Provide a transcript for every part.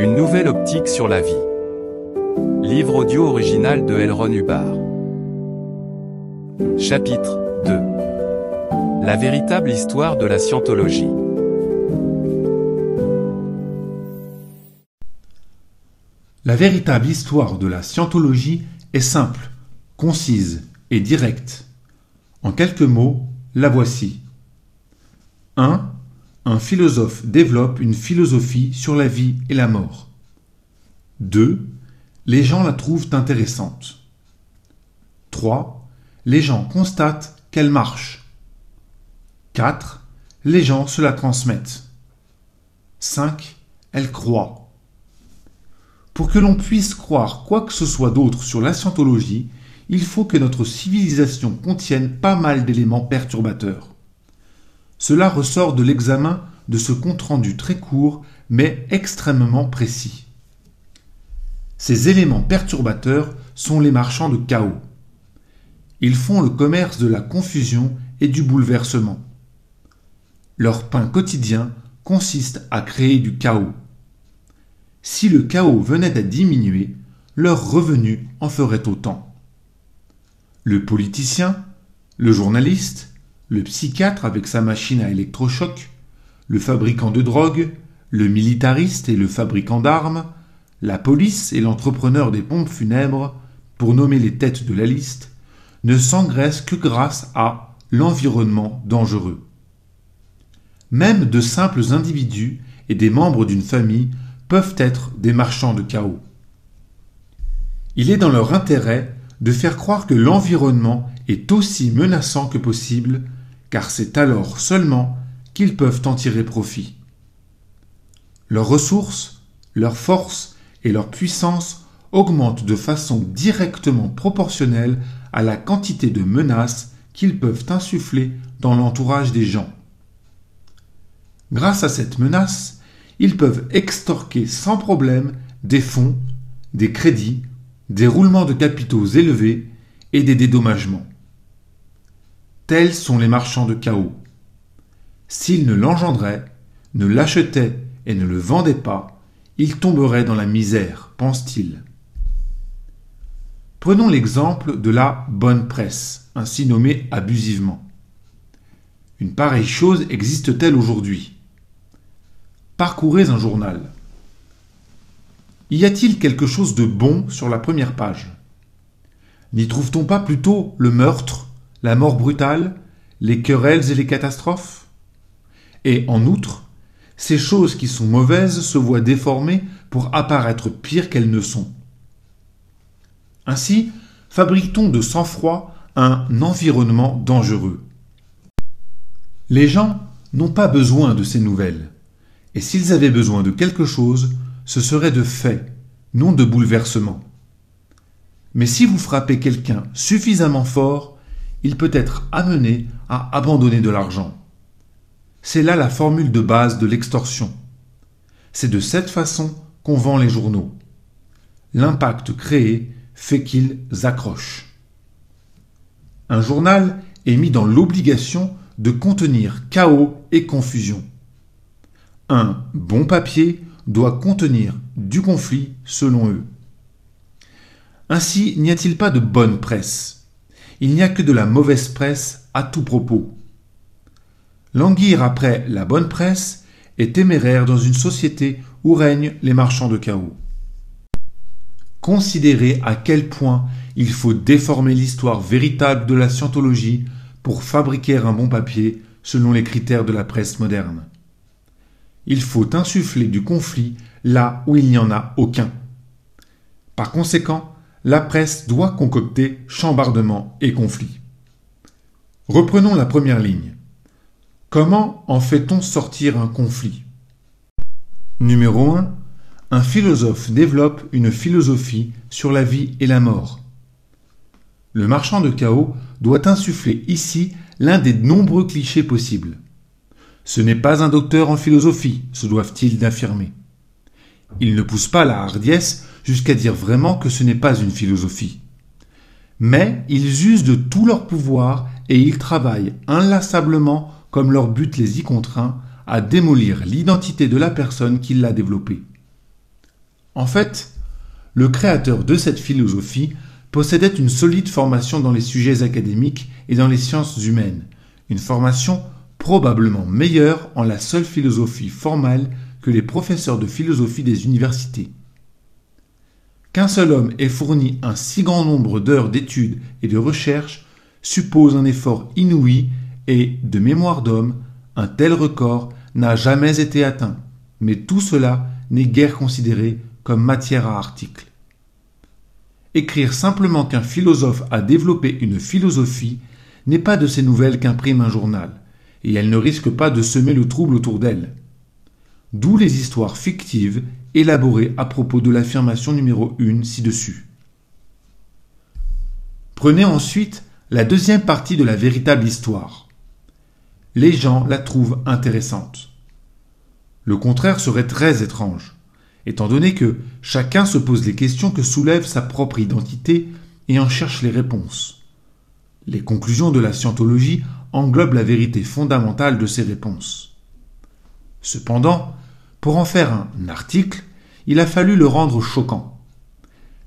Une nouvelle optique sur la vie. Livre audio original de Elron Hubbard. Chapitre 2. La véritable histoire de la scientologie. La véritable histoire de la scientologie est simple, concise et directe. En quelques mots, la voici. 1. Un philosophe développe une philosophie sur la vie et la mort. 2. Les gens la trouvent intéressante. 3. Les gens constatent qu'elle marche. 4. Les gens se la transmettent. 5. Elle croit. Pour que l'on puisse croire quoi que ce soit d'autre sur la scientologie, il faut que notre civilisation contienne pas mal d'éléments perturbateurs. Cela ressort de l'examen de ce compte-rendu très court mais extrêmement précis. Ces éléments perturbateurs sont les marchands de chaos. Ils font le commerce de la confusion et du bouleversement. Leur pain quotidien consiste à créer du chaos. Si le chaos venait à diminuer, leurs revenus en feraient autant. Le politicien, le journaliste, le psychiatre avec sa machine à électrochoc, le fabricant de drogue, le militariste et le fabricant d'armes, la police et l'entrepreneur des pompes funèbres, pour nommer les têtes de la liste, ne s'engraissent que grâce à l'environnement dangereux. Même de simples individus et des membres d'une famille peuvent être des marchands de chaos. Il est dans leur intérêt de faire croire que l'environnement est aussi menaçant que possible car c'est alors seulement qu'ils peuvent en tirer profit. Leurs ressources, leur force et leur puissance augmentent de façon directement proportionnelle à la quantité de menaces qu'ils peuvent insuffler dans l'entourage des gens. Grâce à cette menace, ils peuvent extorquer sans problème des fonds, des crédits, des roulements de capitaux élevés et des dédommagements. Tels sont les marchands de chaos. S'ils ne l'engendraient, ne l'achetaient et ne le vendaient pas, ils tomberaient dans la misère, pense-t-il. Prenons l'exemple de la bonne presse, ainsi nommée abusivement. Une pareille chose existe-t-elle aujourd'hui? Parcourez un journal. Y a-t-il quelque chose de bon sur la première page? N'y trouve-t-on pas plutôt le meurtre, la mort brutale, les querelles et les catastrophes Et en outre, ces choses qui sont mauvaises se voient déformées pour apparaître pires qu'elles ne sont. Ainsi, fabrique-t-on de sang-froid un environnement dangereux. Les gens n'ont pas besoin de ces nouvelles, et s'ils avaient besoin de quelque chose, ce serait de faits, non de bouleversements. Mais si vous frappez quelqu'un suffisamment fort, il peut être amené à abandonner de l'argent. C'est là la formule de base de l'extorsion. C'est de cette façon qu'on vend les journaux. L'impact créé fait qu'ils accrochent. Un journal est mis dans l'obligation de contenir chaos et confusion. Un bon papier doit contenir du conflit selon eux. Ainsi, n'y a-t-il pas de bonne presse? Il n'y a que de la mauvaise presse à tout propos. Languir après la bonne presse est téméraire dans une société où règnent les marchands de chaos. Considérez à quel point il faut déformer l'histoire véritable de la scientologie pour fabriquer un bon papier selon les critères de la presse moderne. Il faut insuffler du conflit là où il n'y en a aucun. Par conséquent, la presse doit concocter chambardement et conflit. Reprenons la première ligne. Comment en fait-on sortir un conflit? Numéro 1. Un philosophe développe une philosophie sur la vie et la mort. Le marchand de chaos doit insuffler ici l'un des nombreux clichés possibles. Ce n'est pas un docteur en philosophie, se doivent-ils d'affirmer. Il ne pousse pas la hardiesse jusqu'à dire vraiment que ce n'est pas une philosophie. Mais ils usent de tout leur pouvoir et ils travaillent inlassablement, comme leur but les y contraint, à démolir l'identité de la personne qui l'a développée. En fait, le créateur de cette philosophie possédait une solide formation dans les sujets académiques et dans les sciences humaines, une formation probablement meilleure en la seule philosophie formelle que les professeurs de philosophie des universités. Qu'un seul homme ait fourni un si grand nombre d'heures d'études et de recherches suppose un effort inouï et, de mémoire d'homme, un tel record n'a jamais été atteint, mais tout cela n'est guère considéré comme matière à article. Écrire simplement qu'un philosophe a développé une philosophie n'est pas de ces nouvelles qu'imprime un journal, et elle ne risque pas de semer le trouble autour d'elle. D'où les histoires fictives élaborées à propos de l'affirmation numéro 1 ci-dessus. Prenez ensuite la deuxième partie de la véritable histoire. Les gens la trouvent intéressante. Le contraire serait très étrange étant donné que chacun se pose les questions que soulève sa propre identité et en cherche les réponses. Les conclusions de la scientologie englobent la vérité fondamentale de ces réponses. Cependant, pour en faire un article, il a fallu le rendre choquant.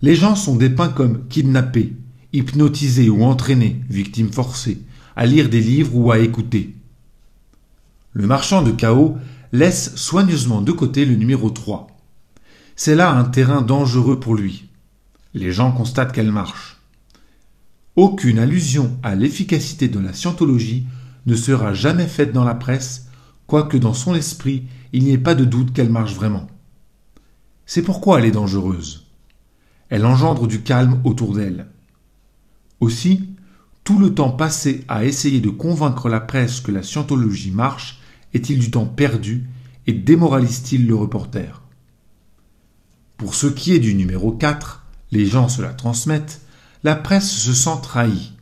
Les gens sont dépeints comme kidnappés, hypnotisés ou entraînés, victimes forcées, à lire des livres ou à écouter. Le marchand de chaos laisse soigneusement de côté le numéro 3, c'est là un terrain dangereux pour lui. Les gens constatent qu'elle marche. Aucune allusion à l'efficacité de la scientologie ne sera jamais faite dans la presse, quoique dans son esprit il n'y ait pas de doute qu'elle marche vraiment. C'est pourquoi elle est dangereuse. Elle engendre du calme autour d'elle. Aussi, tout le temps passé à essayer de convaincre la presse que la scientologie marche est-il du temps perdu et démoralise-t-il le reporter? Pour ce qui est du numéro 4, les gens se la transmettent, la presse se sent trahie.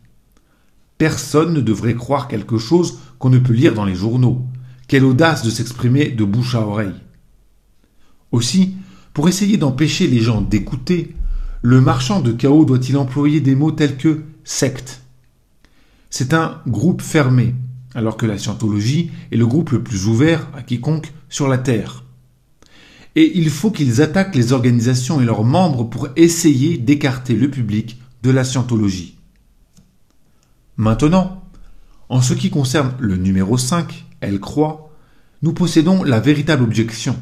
Personne ne devrait croire quelque chose qu'on ne peut lire dans les journaux. Quelle audace de s'exprimer de bouche à oreille. Aussi, pour essayer d'empêcher les gens d'écouter, le marchand de chaos doit-il employer des mots tels que secte. C'est un groupe fermé, alors que la scientologie est le groupe le plus ouvert à quiconque sur la Terre et il faut qu'ils attaquent les organisations et leurs membres pour essayer d'écarter le public de la scientologie. Maintenant, en ce qui concerne le numéro 5, elle croit, nous possédons la véritable objection.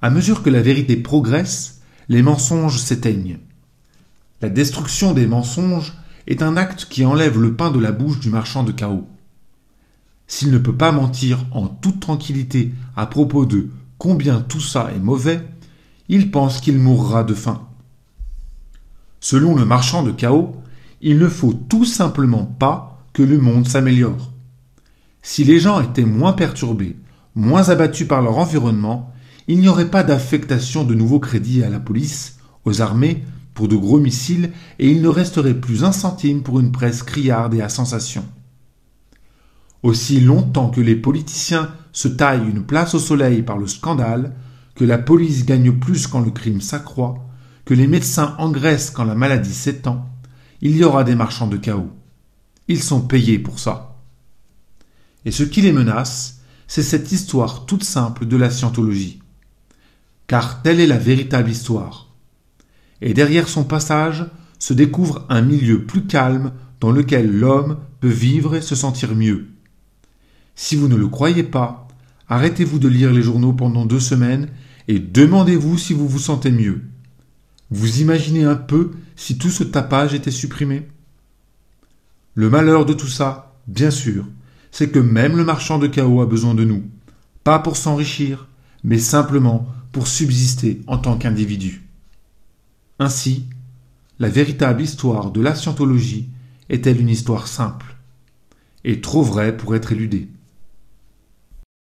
À mesure que la vérité progresse, les mensonges s'éteignent. La destruction des mensonges est un acte qui enlève le pain de la bouche du marchand de chaos. S'il ne peut pas mentir en toute tranquillité à propos de combien tout ça est mauvais, il pense qu'il mourra de faim. Selon le marchand de chaos, il ne faut tout simplement pas que le monde s'améliore. Si les gens étaient moins perturbés, moins abattus par leur environnement, il n'y aurait pas d'affectation de nouveaux crédits à la police, aux armées, pour de gros missiles, et il ne resterait plus un centime pour une presse criarde et à sensation. Aussi longtemps que les politiciens se taillent une place au soleil par le scandale, que la police gagne plus quand le crime s'accroît, que les médecins engraissent quand la maladie s'étend, il y aura des marchands de chaos. Ils sont payés pour ça. Et ce qui les menace, c'est cette histoire toute simple de la scientologie. Car telle est la véritable histoire. Et derrière son passage se découvre un milieu plus calme dans lequel l'homme peut vivre et se sentir mieux. Si vous ne le croyez pas, arrêtez-vous de lire les journaux pendant deux semaines et demandez-vous si vous vous sentez mieux. Vous imaginez un peu si tout ce tapage était supprimé? Le malheur de tout ça, bien sûr, c'est que même le marchand de chaos a besoin de nous, pas pour s'enrichir, mais simplement pour subsister en tant qu'individu. Ainsi, la véritable histoire de la scientologie est-elle une histoire simple, et trop vraie pour être éludée.